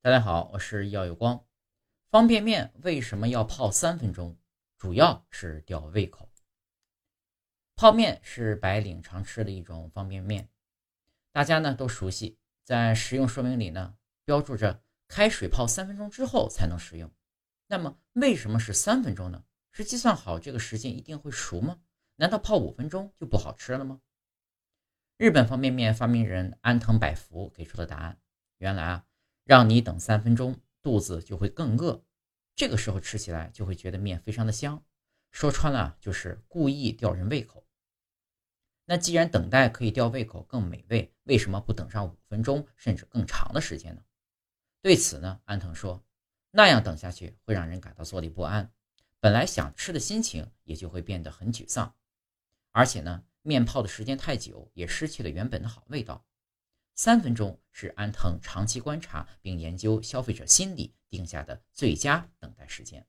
大家好，我是耀有光。方便面为什么要泡三分钟？主要是吊胃口。泡面是白领常吃的一种方便面，大家呢都熟悉。在食用说明里呢，标注着开水泡三分钟之后才能食用。那么为什么是三分钟呢？是计算好这个时间一定会熟吗？难道泡五分钟就不好吃了吗？日本方便面发明人安藤百福给出的答案，原来啊。让你等三分钟，肚子就会更饿，这个时候吃起来就会觉得面非常的香。说穿了就是故意吊人胃口。那既然等待可以吊胃口更美味，为什么不等上五分钟甚至更长的时间呢？对此呢，安藤说，那样等下去会让人感到坐立不安，本来想吃的心情也就会变得很沮丧，而且呢，面泡的时间太久，也失去了原本的好味道。三分钟是安藤长期观察并研究消费者心理定下的最佳等待时间。